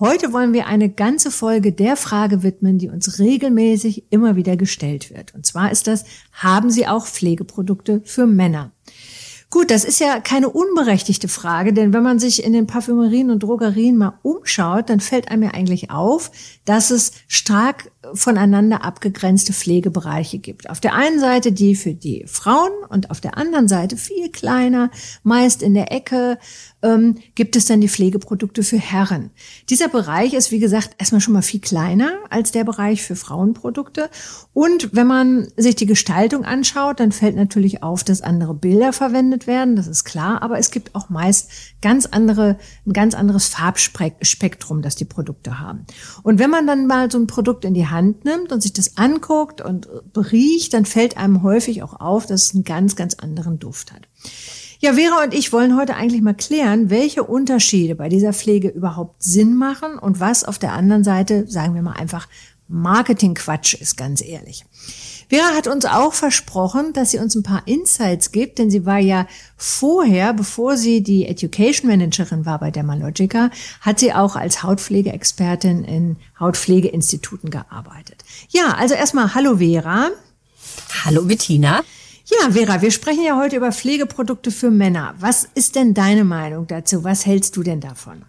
Heute wollen wir eine ganze Folge der Frage widmen, die uns regelmäßig immer wieder gestellt wird. Und zwar ist das, haben Sie auch Pflegeprodukte für Männer? Gut, das ist ja keine unberechtigte Frage, denn wenn man sich in den Parfümerien und Drogerien mal umschaut, dann fällt einem ja eigentlich auf, dass es stark voneinander abgegrenzte Pflegebereiche gibt. Auf der einen Seite die für die Frauen und auf der anderen Seite viel kleiner, meist in der Ecke, ähm, gibt es dann die Pflegeprodukte für Herren. Dieser Bereich ist, wie gesagt, erstmal schon mal viel kleiner als der Bereich für Frauenprodukte. Und wenn man sich die Gestaltung anschaut, dann fällt natürlich auf, dass andere Bilder verwendet werden, das ist klar, aber es gibt auch meist ganz andere, ein ganz anderes Farbspektrum, das die Produkte haben. Und wenn man dann mal so ein Produkt in die Hand nimmt und sich das anguckt und riecht, dann fällt einem häufig auch auf, dass es einen ganz, ganz anderen Duft hat. Ja, Vera und ich wollen heute eigentlich mal klären, welche Unterschiede bei dieser Pflege überhaupt Sinn machen und was auf der anderen Seite, sagen wir mal einfach, Marketingquatsch ist, ganz ehrlich. Vera hat uns auch versprochen, dass sie uns ein paar Insights gibt, denn sie war ja vorher, bevor sie die Education Managerin war bei Dermalogica, hat sie auch als Hautpflegeexpertin in Hautpflegeinstituten gearbeitet. Ja, also erstmal Hallo Vera. Hallo Bettina. Ja, Vera, wir sprechen ja heute über Pflegeprodukte für Männer. Was ist denn deine Meinung dazu? Was hältst du denn davon?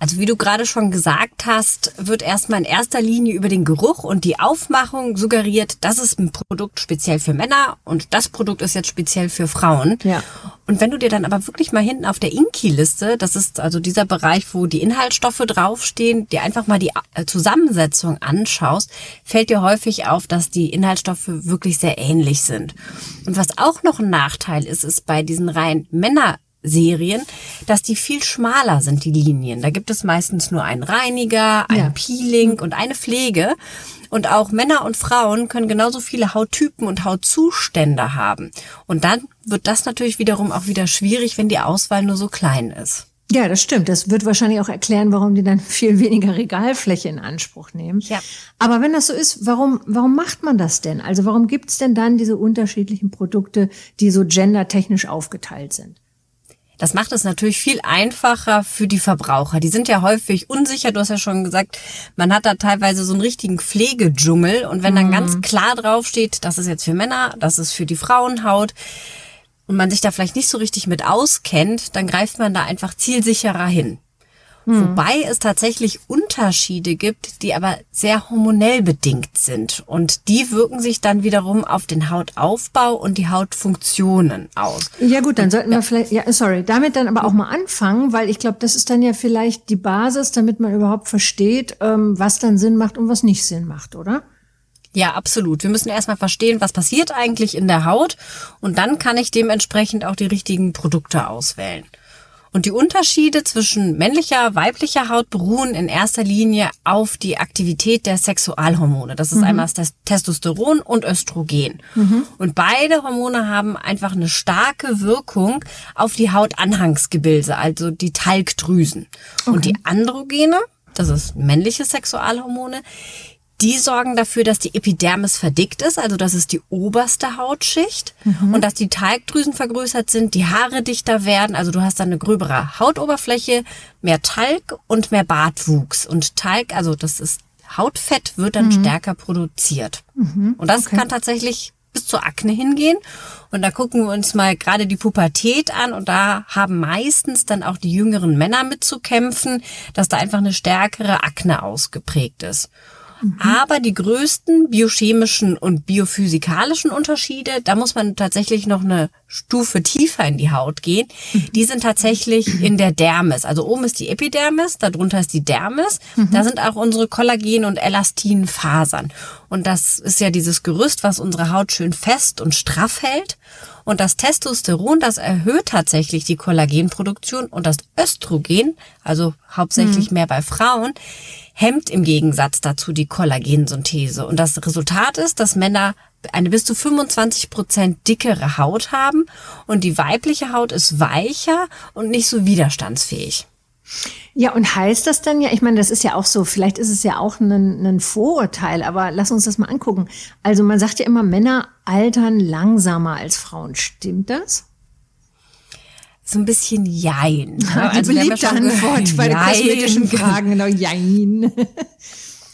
Also wie du gerade schon gesagt hast, wird erstmal in erster Linie über den Geruch und die Aufmachung suggeriert, das ist ein Produkt speziell für Männer und das Produkt ist jetzt speziell für Frauen. Ja. Und wenn du dir dann aber wirklich mal hinten auf der Inki-Liste, das ist also dieser Bereich, wo die Inhaltsstoffe draufstehen, dir einfach mal die äh, Zusammensetzung anschaust, fällt dir häufig auf, dass die Inhaltsstoffe wirklich sehr ähnlich sind. Und was auch noch ein Nachteil ist, ist bei diesen rein Männer Serien, dass die viel schmaler sind, die Linien. Da gibt es meistens nur einen Reiniger, ein ja. Peeling und eine Pflege. Und auch Männer und Frauen können genauso viele Hauttypen und Hautzustände haben. Und dann wird das natürlich wiederum auch wieder schwierig, wenn die Auswahl nur so klein ist. Ja, das stimmt. Das wird wahrscheinlich auch erklären, warum die dann viel weniger Regalfläche in Anspruch nehmen. Ja. Aber wenn das so ist, warum, warum macht man das denn? Also warum gibt's denn dann diese unterschiedlichen Produkte, die so gendertechnisch aufgeteilt sind? Das macht es natürlich viel einfacher für die Verbraucher. Die sind ja häufig unsicher. Du hast ja schon gesagt, man hat da teilweise so einen richtigen Pflegedschungel. Und wenn dann ganz mhm. klar draufsteht, das ist jetzt für Männer, das ist für die Frauenhaut, und man sich da vielleicht nicht so richtig mit auskennt, dann greift man da einfach zielsicherer hin. Hm. Wobei es tatsächlich Unterschiede gibt, die aber sehr hormonell bedingt sind. Und die wirken sich dann wiederum auf den Hautaufbau und die Hautfunktionen aus. Ja gut, dann sollten wir vielleicht, ja, sorry, damit dann aber auch mal anfangen, weil ich glaube, das ist dann ja vielleicht die Basis, damit man überhaupt versteht, ähm, was dann Sinn macht und was nicht Sinn macht, oder? Ja, absolut. Wir müssen erstmal verstehen, was passiert eigentlich in der Haut und dann kann ich dementsprechend auch die richtigen Produkte auswählen. Und die Unterschiede zwischen männlicher, weiblicher Haut beruhen in erster Linie auf die Aktivität der Sexualhormone. Das ist mhm. einmal das Testosteron und Östrogen. Mhm. Und beide Hormone haben einfach eine starke Wirkung auf die Hautanhangsgebilde, also die Talgdrüsen. Okay. Und die Androgene, das ist männliche Sexualhormone, die sorgen dafür, dass die Epidermis verdickt ist, also das ist die oberste Hautschicht mhm. und dass die Talgdrüsen vergrößert sind, die Haare dichter werden, also du hast dann eine gröbere Hautoberfläche, mehr Talg und mehr Bartwuchs und Talg, also das ist Hautfett wird dann mhm. stärker produziert. Mhm. Und das okay. kann tatsächlich bis zur Akne hingehen. Und da gucken wir uns mal gerade die Pubertät an und da haben meistens dann auch die jüngeren Männer mitzukämpfen, dass da einfach eine stärkere Akne ausgeprägt ist. Mhm. Aber die größten biochemischen und biophysikalischen Unterschiede, da muss man tatsächlich noch eine Stufe tiefer in die Haut gehen. Mhm. Die sind tatsächlich in der Dermis. Also oben ist die Epidermis, darunter ist die Dermis. Mhm. Da sind auch unsere Kollagen- und Elastinfasern. Und das ist ja dieses Gerüst, was unsere Haut schön fest und straff hält. Und das Testosteron, das erhöht tatsächlich die Kollagenproduktion und das Östrogen, also hauptsächlich mhm. mehr bei Frauen, hemmt im Gegensatz dazu die Kollagensynthese. Und das Resultat ist, dass Männer eine bis zu 25 Prozent dickere Haut haben und die weibliche Haut ist weicher und nicht so widerstandsfähig. Ja, und heißt das dann ja, ich meine, das ist ja auch so, vielleicht ist es ja auch ein, ein Vorurteil, aber lass uns das mal angucken. Also man sagt ja immer, Männer altern langsamer als Frauen. Stimmt das? So ein bisschen Jein. Ne? Die also beliebte Antwort bei den kosmetischen Fragen, genau, Jein.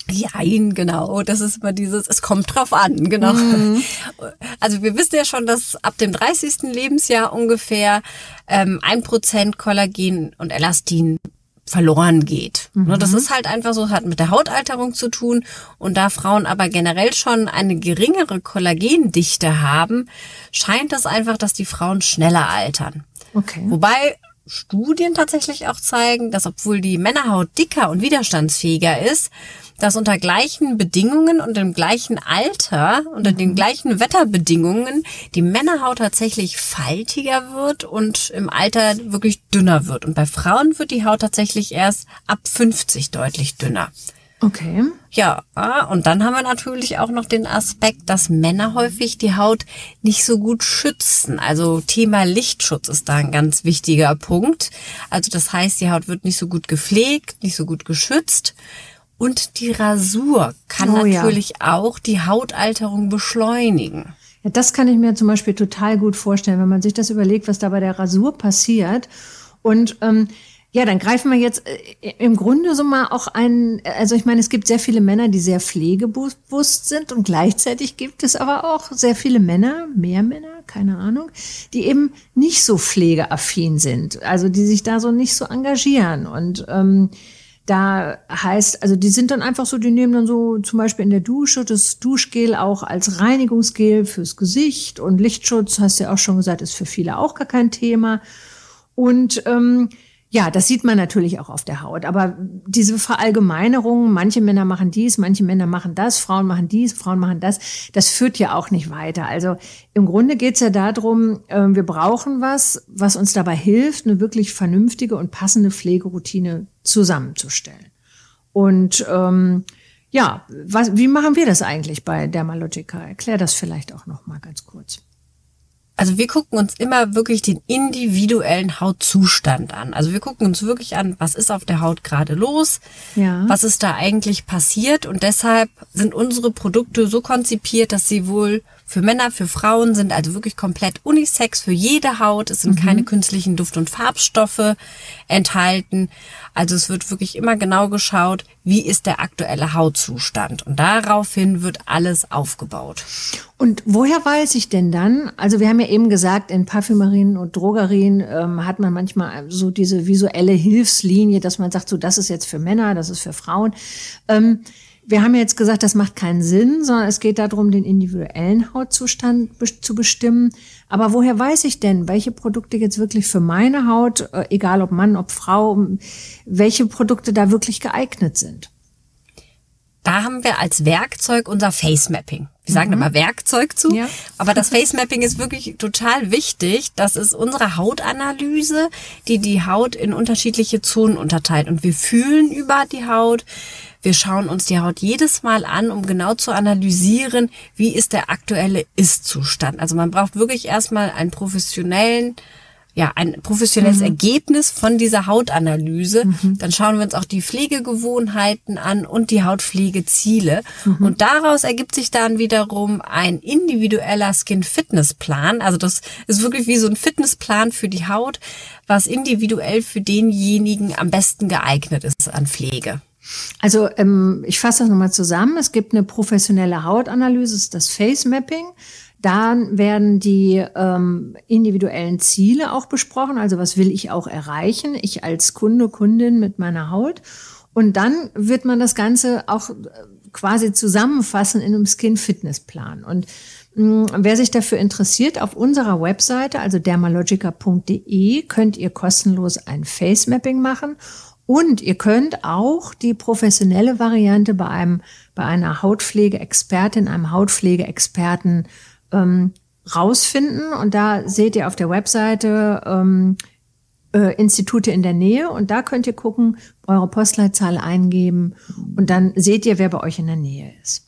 Jein, genau. Das ist immer dieses, es kommt drauf an, genau. Mhm. Also wir wissen ja schon, dass ab dem 30. Lebensjahr ungefähr ähm, ein Prozent Kollagen und Elastin verloren geht. Mhm. Das ist halt einfach so, hat mit der Hautalterung zu tun. Und da Frauen aber generell schon eine geringere Kollagendichte haben, scheint es einfach, dass die Frauen schneller altern. Okay. Wobei Studien tatsächlich auch zeigen, dass obwohl die Männerhaut dicker und widerstandsfähiger ist, dass unter gleichen Bedingungen und im gleichen Alter, unter den mhm. gleichen Wetterbedingungen, die Männerhaut tatsächlich faltiger wird und im Alter wirklich dünner wird. Und bei Frauen wird die Haut tatsächlich erst ab 50 deutlich dünner. Okay. Ja, und dann haben wir natürlich auch noch den Aspekt, dass Männer häufig die Haut nicht so gut schützen. Also Thema Lichtschutz ist da ein ganz wichtiger Punkt. Also das heißt, die Haut wird nicht so gut gepflegt, nicht so gut geschützt. Und die Rasur kann oh, natürlich ja. auch die Hautalterung beschleunigen. Ja, das kann ich mir zum Beispiel total gut vorstellen, wenn man sich das überlegt, was da bei der Rasur passiert. Und ähm, ja, dann greifen wir jetzt äh, im Grunde so mal auch ein, also ich meine, es gibt sehr viele Männer, die sehr pflegebewusst sind und gleichzeitig gibt es aber auch sehr viele Männer, mehr Männer, keine Ahnung, die eben nicht so pflegeaffin sind, also die sich da so nicht so engagieren und ähm, da heißt, also die sind dann einfach so, die nehmen dann so zum Beispiel in der Dusche das Duschgel auch als Reinigungsgel fürs Gesicht und Lichtschutz, hast du ja auch schon gesagt, ist für viele auch gar kein Thema. Und ähm, ja, das sieht man natürlich auch auf der Haut. Aber diese Verallgemeinerung, manche Männer machen dies, manche Männer machen das, Frauen machen dies, Frauen machen das, das führt ja auch nicht weiter. Also im Grunde geht's ja darum, ähm, wir brauchen was, was uns dabei hilft, eine wirklich vernünftige und passende Pflegeroutine zusammenzustellen. Und ähm, ja, was, wie machen wir das eigentlich bei Dermalogica? Erklär das vielleicht auch noch mal ganz kurz. Also wir gucken uns immer wirklich den individuellen Hautzustand an. Also wir gucken uns wirklich an, was ist auf der Haut gerade los, ja. was ist da eigentlich passiert und deshalb sind unsere Produkte so konzipiert, dass sie wohl für Männer, für Frauen sind, also wirklich komplett unisex für jede Haut. Es sind mhm. keine künstlichen Duft- und Farbstoffe enthalten. Also es wird wirklich immer genau geschaut, wie ist der aktuelle Hautzustand. Und daraufhin wird alles aufgebaut. Und woher weiß ich denn dann? Also wir haben ja eben gesagt, in Parfümerien und Drogerien ähm, hat man manchmal so diese visuelle Hilfslinie, dass man sagt, so das ist jetzt für Männer, das ist für Frauen. Ähm, wir haben jetzt gesagt, das macht keinen Sinn, sondern es geht darum, den individuellen Hautzustand zu bestimmen. Aber woher weiß ich denn, welche Produkte jetzt wirklich für meine Haut, äh, egal ob Mann, ob Frau, welche Produkte da wirklich geeignet sind? Da haben wir als Werkzeug unser Face Mapping. Wir sagen mhm. immer Werkzeug zu, ja. aber das Face Mapping ist wirklich total wichtig. Das ist unsere Hautanalyse, die die Haut in unterschiedliche Zonen unterteilt. Und wir fühlen über die Haut. Wir schauen uns die Haut jedes Mal an, um genau zu analysieren, wie ist der aktuelle Ist-Zustand. Also man braucht wirklich erstmal einen professionellen ja, ein professionelles mhm. Ergebnis von dieser Hautanalyse. Mhm. Dann schauen wir uns auch die Pflegegewohnheiten an und die Hautpflegeziele. Mhm. Und daraus ergibt sich dann wiederum ein individueller Skin-Fitness-Plan. Also das ist wirklich wie so ein Fitnessplan für die Haut, was individuell für denjenigen am besten geeignet ist an Pflege. Also ähm, ich fasse das nochmal zusammen. Es gibt eine professionelle Hautanalyse, das ist das Face Mapping. Dann werden die ähm, individuellen Ziele auch besprochen. Also was will ich auch erreichen? Ich als Kunde, Kundin mit meiner Haut. Und dann wird man das Ganze auch äh, quasi zusammenfassen in einem Skin Fitness Plan. Und mh, mm, wer sich dafür interessiert, auf unserer Webseite, also dermalogica.de, könnt ihr kostenlos ein Face Mapping machen und ihr könnt auch die professionelle Variante bei einem, bei einer Hautpflegeexpertin, einem Hautpflegeexperten ähm, rausfinden und da seht ihr auf der Webseite ähm, äh, Institute in der Nähe und da könnt ihr gucken, eure Postleitzahl eingeben und dann seht ihr, wer bei euch in der Nähe ist.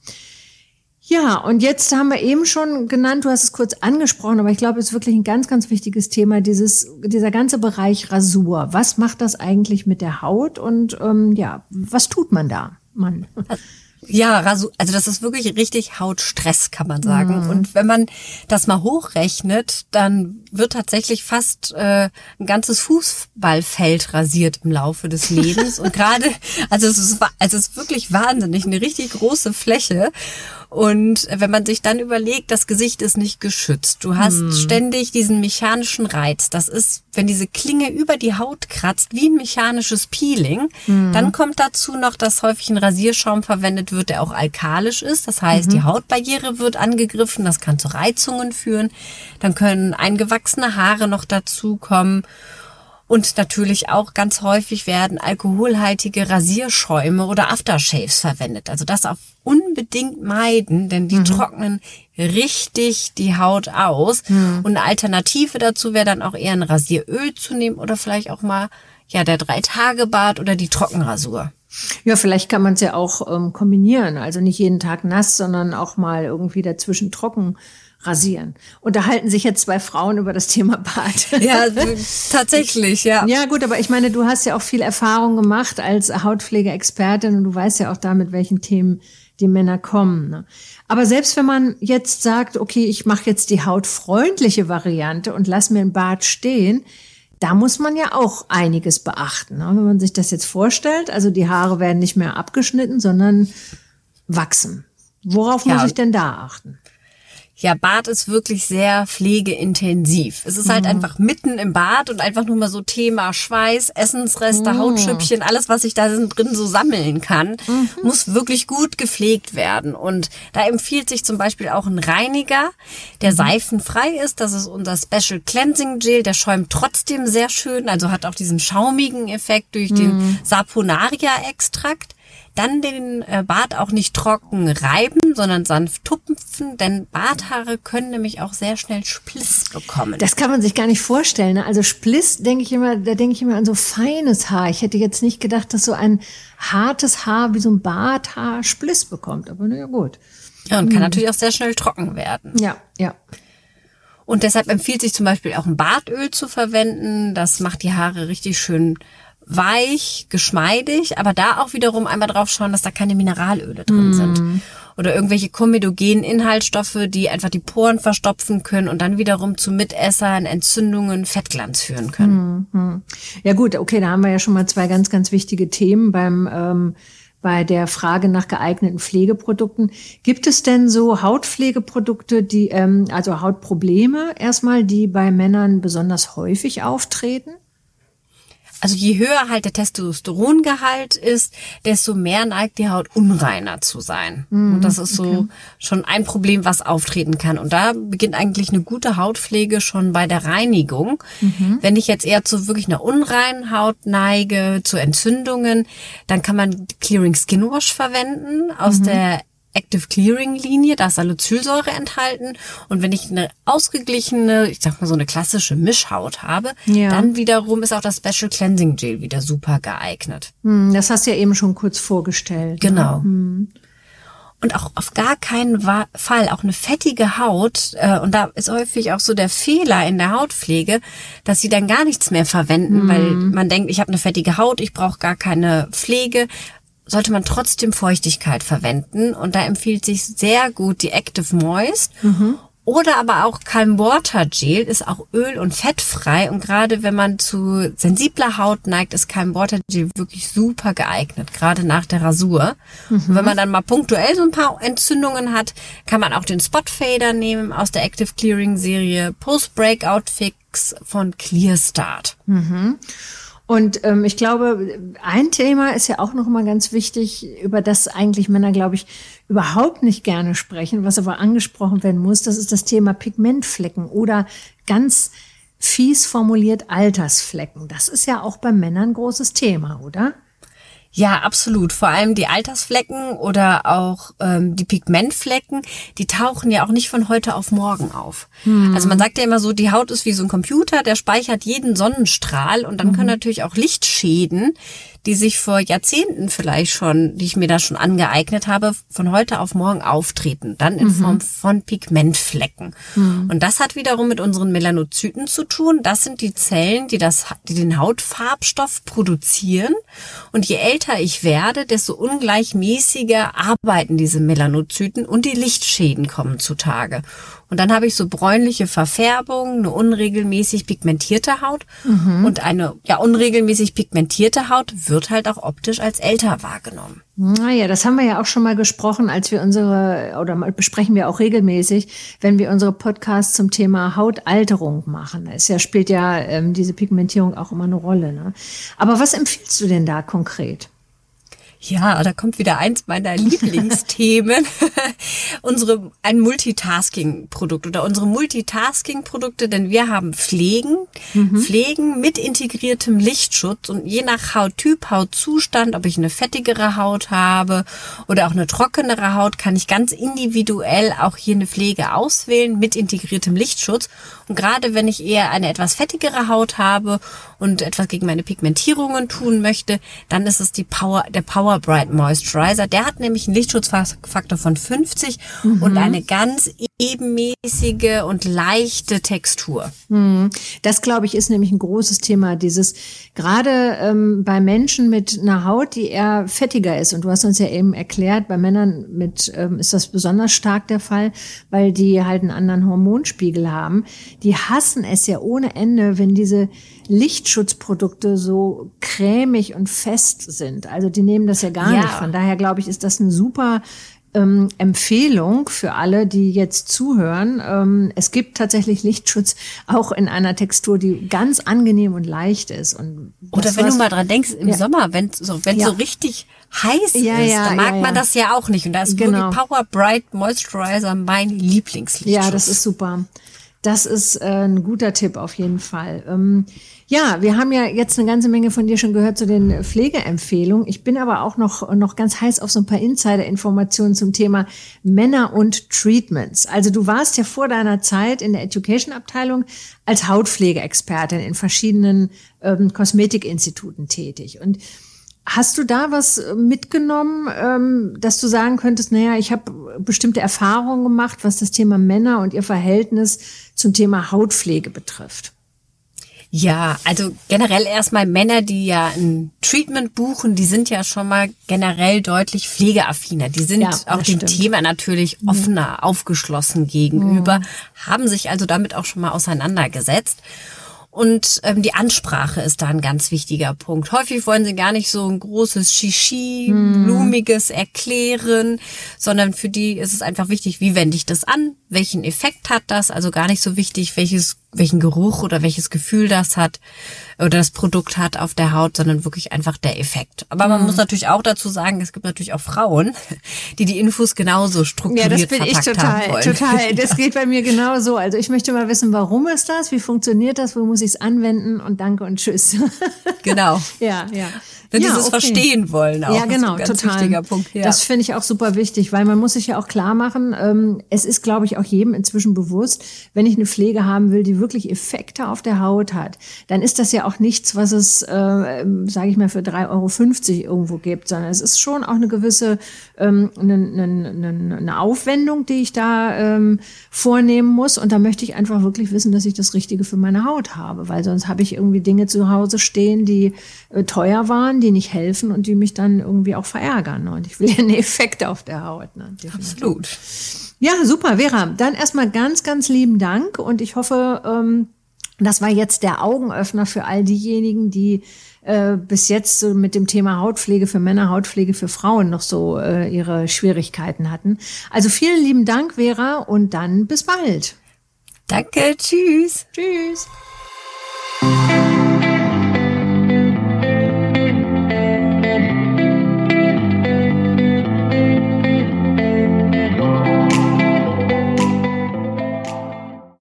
Ja, und jetzt haben wir eben schon genannt, du hast es kurz angesprochen, aber ich glaube, es ist wirklich ein ganz, ganz wichtiges Thema, dieses, dieser ganze Bereich Rasur. Was macht das eigentlich mit der Haut und ähm, ja, was tut man da, Mann? Ja, also das ist wirklich richtig Hautstress, kann man sagen. Mhm. Und wenn man das mal hochrechnet, dann wird tatsächlich fast äh, ein ganzes Fußballfeld rasiert im Laufe des Lebens. Und gerade, also es ist, also es ist wirklich wahnsinnig, eine richtig große Fläche. Und wenn man sich dann überlegt, das Gesicht ist nicht geschützt. Du hast hm. ständig diesen mechanischen Reiz. Das ist, wenn diese Klinge über die Haut kratzt, wie ein mechanisches Peeling. Hm. Dann kommt dazu noch, dass häufig ein Rasierschaum verwendet wird, der auch alkalisch ist. Das heißt, mhm. die Hautbarriere wird angegriffen. Das kann zu Reizungen führen. Dann können eingewachsene Haare noch dazukommen. Und natürlich auch ganz häufig werden alkoholhaltige Rasierschäume oder Aftershaves verwendet. Also das auf unbedingt meiden, denn die mhm. trocknen richtig die Haut aus. Mhm. Und eine Alternative dazu wäre dann auch eher ein Rasieröl zu nehmen oder vielleicht auch mal ja der Drei-Tage-Bad oder die Trockenrasur. Ja, vielleicht kann man es ja auch ähm, kombinieren. Also nicht jeden Tag nass, sondern auch mal irgendwie dazwischen trocken rasieren. Unterhalten sich jetzt zwei Frauen über das Thema Bart. Ja, tatsächlich, ja. Ja, gut, aber ich meine, du hast ja auch viel Erfahrung gemacht als Hautpflegeexpertin und du weißt ja auch da, mit welchen Themen die Männer kommen. Ne? Aber selbst wenn man jetzt sagt, okay, ich mache jetzt die hautfreundliche Variante und lass mir ein Bart stehen, da muss man ja auch einiges beachten. Ne? Wenn man sich das jetzt vorstellt, also die Haare werden nicht mehr abgeschnitten, sondern wachsen. Worauf ja. muss ich denn da achten? Ja, Bad ist wirklich sehr pflegeintensiv. Es ist halt mhm. einfach mitten im Bad und einfach nur mal so Thema Schweiß, Essensreste, mhm. Hautschüppchen, alles, was sich da drin so sammeln kann, mhm. muss wirklich gut gepflegt werden. Und da empfiehlt sich zum Beispiel auch ein Reiniger, der mhm. seifenfrei ist. Das ist unser Special Cleansing Gel. Der schäumt trotzdem sehr schön, also hat auch diesen schaumigen Effekt durch den mhm. Saponaria-Extrakt. Dann den äh, Bart auch nicht trocken reiben, sondern sanft tupfen, denn Barthaare können nämlich auch sehr schnell Spliss bekommen. Das kann man sich gar nicht vorstellen. Ne? Also Spliss denke ich immer, da denke ich immer an so feines Haar. Ich hätte jetzt nicht gedacht, dass so ein hartes Haar wie so ein Barthaar Spliss bekommt. Aber naja, gut. Ja, und kann hm. natürlich auch sehr schnell trocken werden. Ja, ja. Und deshalb empfiehlt sich zum Beispiel auch ein Bartöl zu verwenden. Das macht die Haare richtig schön weich, geschmeidig, aber da auch wiederum einmal drauf schauen, dass da keine Mineralöle drin mm. sind. Oder irgendwelche komedogenen Inhaltsstoffe, die einfach die Poren verstopfen können und dann wiederum zu Mitessern, Entzündungen, Fettglanz führen können. Mm. Ja gut, okay, da haben wir ja schon mal zwei ganz, ganz wichtige Themen beim ähm, bei der Frage nach geeigneten Pflegeprodukten. Gibt es denn so Hautpflegeprodukte, die, ähm, also Hautprobleme erstmal, die bei Männern besonders häufig auftreten? Also je höher halt der Testosterongehalt ist, desto mehr neigt die Haut unreiner zu sein. Mm, und das ist so okay. schon ein Problem, was auftreten kann. Und da beginnt eigentlich eine gute Hautpflege schon bei der Reinigung. Mhm. Wenn ich jetzt eher zu wirklich einer unreinen Haut neige, zu Entzündungen, dann kann man Clearing Skin Wash verwenden aus mhm. der Active Clearing Linie, da ist Salicylsäure enthalten. Und wenn ich eine ausgeglichene, ich sag mal so eine klassische Mischhaut habe, ja. dann wiederum ist auch das Special Cleansing Gel wieder super geeignet. Hm, das hast du ja eben schon kurz vorgestellt. Ne? Genau. Ne? Hm. Und auch auf gar keinen Fall auch eine fettige Haut. Äh, und da ist häufig auch so der Fehler in der Hautpflege, dass sie dann gar nichts mehr verwenden, mm. weil man denkt, ich habe eine fettige Haut, ich brauche gar keine Pflege sollte man trotzdem Feuchtigkeit verwenden. Und da empfiehlt sich sehr gut die Active Moist. Mhm. Oder aber auch Calm Water Gel ist auch öl- und fettfrei. Und gerade wenn man zu sensibler Haut neigt, ist Calm Water Gel wirklich super geeignet, gerade nach der Rasur. Mhm. Wenn man dann mal punktuell so ein paar Entzündungen hat, kann man auch den Spot Fader nehmen aus der Active Clearing Serie Post Breakout Fix von Clear Start. Mhm. Und ähm, ich glaube, ein Thema ist ja auch noch mal ganz wichtig, über das eigentlich Männer, glaube ich, überhaupt nicht gerne sprechen, was aber angesprochen werden muss. Das ist das Thema Pigmentflecken oder ganz fies formuliert Altersflecken. Das ist ja auch bei Männern großes Thema, oder? Ja, absolut. Vor allem die Altersflecken oder auch ähm, die Pigmentflecken, die tauchen ja auch nicht von heute auf morgen auf. Hm. Also man sagt ja immer so, die Haut ist wie so ein Computer, der speichert jeden Sonnenstrahl und dann mhm. können natürlich auch Lichtschäden, die sich vor Jahrzehnten vielleicht schon, die ich mir da schon angeeignet habe, von heute auf morgen auftreten. Dann in mhm. Form von Pigmentflecken. Mhm. Und das hat wiederum mit unseren Melanozyten zu tun. Das sind die Zellen, die das, die den Hautfarbstoff produzieren. Und je älter ich werde, desto ungleichmäßiger arbeiten diese Melanozyten und die Lichtschäden kommen zutage. Und dann habe ich so bräunliche Verfärbung, eine unregelmäßig pigmentierte Haut. Mhm. Und eine ja unregelmäßig pigmentierte Haut wird halt auch optisch als älter wahrgenommen. Naja, das haben wir ja auch schon mal gesprochen, als wir unsere, oder besprechen wir auch regelmäßig, wenn wir unsere Podcasts zum Thema Hautalterung machen. Es ja, spielt ja ähm, diese Pigmentierung auch immer eine Rolle. Ne? Aber was empfiehlst du denn da konkret? Ja, da kommt wieder eins meiner Lieblingsthemen. unsere, ein Multitasking-Produkt oder unsere Multitasking-Produkte, denn wir haben Pflegen, mhm. Pflegen mit integriertem Lichtschutz und je nach Hauttyp, Hautzustand, ob ich eine fettigere Haut habe oder auch eine trockenere Haut, kann ich ganz individuell auch hier eine Pflege auswählen mit integriertem Lichtschutz. Und gerade wenn ich eher eine etwas fettigere Haut habe und etwas gegen meine Pigmentierungen tun möchte, dann ist es die Power, der Power Bright Moisturizer. Der hat nämlich einen Lichtschutzfaktor von 50 mhm. und eine ganz ebenmäßige und leichte Textur. Mhm. Das glaube ich ist nämlich ein großes Thema. Dieses gerade ähm, bei Menschen mit einer Haut, die eher fettiger ist. Und du hast uns ja eben erklärt, bei Männern mit ähm, ist das besonders stark der Fall, weil die halt einen anderen Hormonspiegel haben. Die hassen es ja ohne Ende, wenn diese Lichtschutzprodukte so cremig und fest sind. Also die nehmen das ja gar ja. nicht. Von daher glaube ich, ist das eine super ähm, Empfehlung für alle, die jetzt zuhören. Ähm, es gibt tatsächlich Lichtschutz auch in einer Textur, die ganz angenehm und leicht ist. Und Oder wenn du mal dran denkst, im ja. Sommer, wenn so, wenn ja. so richtig heiß ja, ist, dann mag man das ja auch nicht. Und da ist genau. wirklich Power Bright Moisturizer mein Lieblingslichtschutz. Ja, das ist super. Das ist äh, ein guter Tipp auf jeden Fall. Ähm, ja, wir haben ja jetzt eine ganze Menge von dir schon gehört zu den Pflegeempfehlungen. Ich bin aber auch noch, noch ganz heiß auf so ein paar Insider-Informationen zum Thema Männer und Treatments. Also du warst ja vor deiner Zeit in der Education-Abteilung als Hautpflegeexpertin in verschiedenen ähm, Kosmetikinstituten tätig. Und Hast du da was mitgenommen, ähm, dass du sagen könntest, naja, ich habe bestimmte Erfahrungen gemacht, was das Thema Männer und ihr Verhältnis zum Thema Hautpflege betrifft? Ja, also generell erstmal Männer, die ja ein Treatment buchen, die sind ja schon mal generell deutlich pflegeaffiner. Die sind ja, auch dem stimmt. Thema natürlich mhm. offener, mhm. aufgeschlossen gegenüber, mhm. haben sich also damit auch schon mal auseinandergesetzt. Und ähm, die Ansprache ist da ein ganz wichtiger Punkt. Häufig wollen sie gar nicht so ein großes Shishi, hm. blumiges erklären, sondern für die ist es einfach wichtig, wie wende ich das an, welchen Effekt hat das, also gar nicht so wichtig, welches welchen Geruch oder welches Gefühl das hat oder das Produkt hat auf der Haut, sondern wirklich einfach der Effekt. Aber man mhm. muss natürlich auch dazu sagen, es gibt natürlich auch Frauen, die die Infos genauso strukturiert Ja, das bin ich total, total. Das geht bei mir genauso. Also ich möchte mal wissen, warum ist das? Wie funktioniert das? Wo muss ich es anwenden? Und danke und tschüss. Genau. ja, ja. Wenn ja, dieses okay. verstehen wollen auch. Ja, genau, das total. Wichtiger Punkt. Ja. Das finde ich auch super wichtig, weil man muss sich ja auch klar machen, ähm, es ist, glaube ich, auch jedem inzwischen bewusst, wenn ich eine Pflege haben will, die wirklich Effekte auf der Haut hat, dann ist das ja auch nichts, was es, äh, sage ich mal, für 3,50 Euro irgendwo gibt, sondern es ist schon auch eine gewisse ähm, eine, eine, eine Aufwendung, die ich da ähm, vornehmen muss. Und da möchte ich einfach wirklich wissen, dass ich das Richtige für meine Haut habe, weil sonst habe ich irgendwie Dinge zu Hause stehen, die äh, teuer waren die nicht helfen und die mich dann irgendwie auch verärgern. Ne? Und ich will ja einen Effekt auf der Haut. Ne? Absolut. Ja, super, Vera. Dann erstmal ganz, ganz lieben Dank und ich hoffe, ähm, das war jetzt der Augenöffner für all diejenigen, die äh, bis jetzt so mit dem Thema Hautpflege für Männer, Hautpflege für Frauen noch so äh, ihre Schwierigkeiten hatten. Also vielen lieben Dank, Vera, und dann bis bald. Danke, tschüss. Tschüss.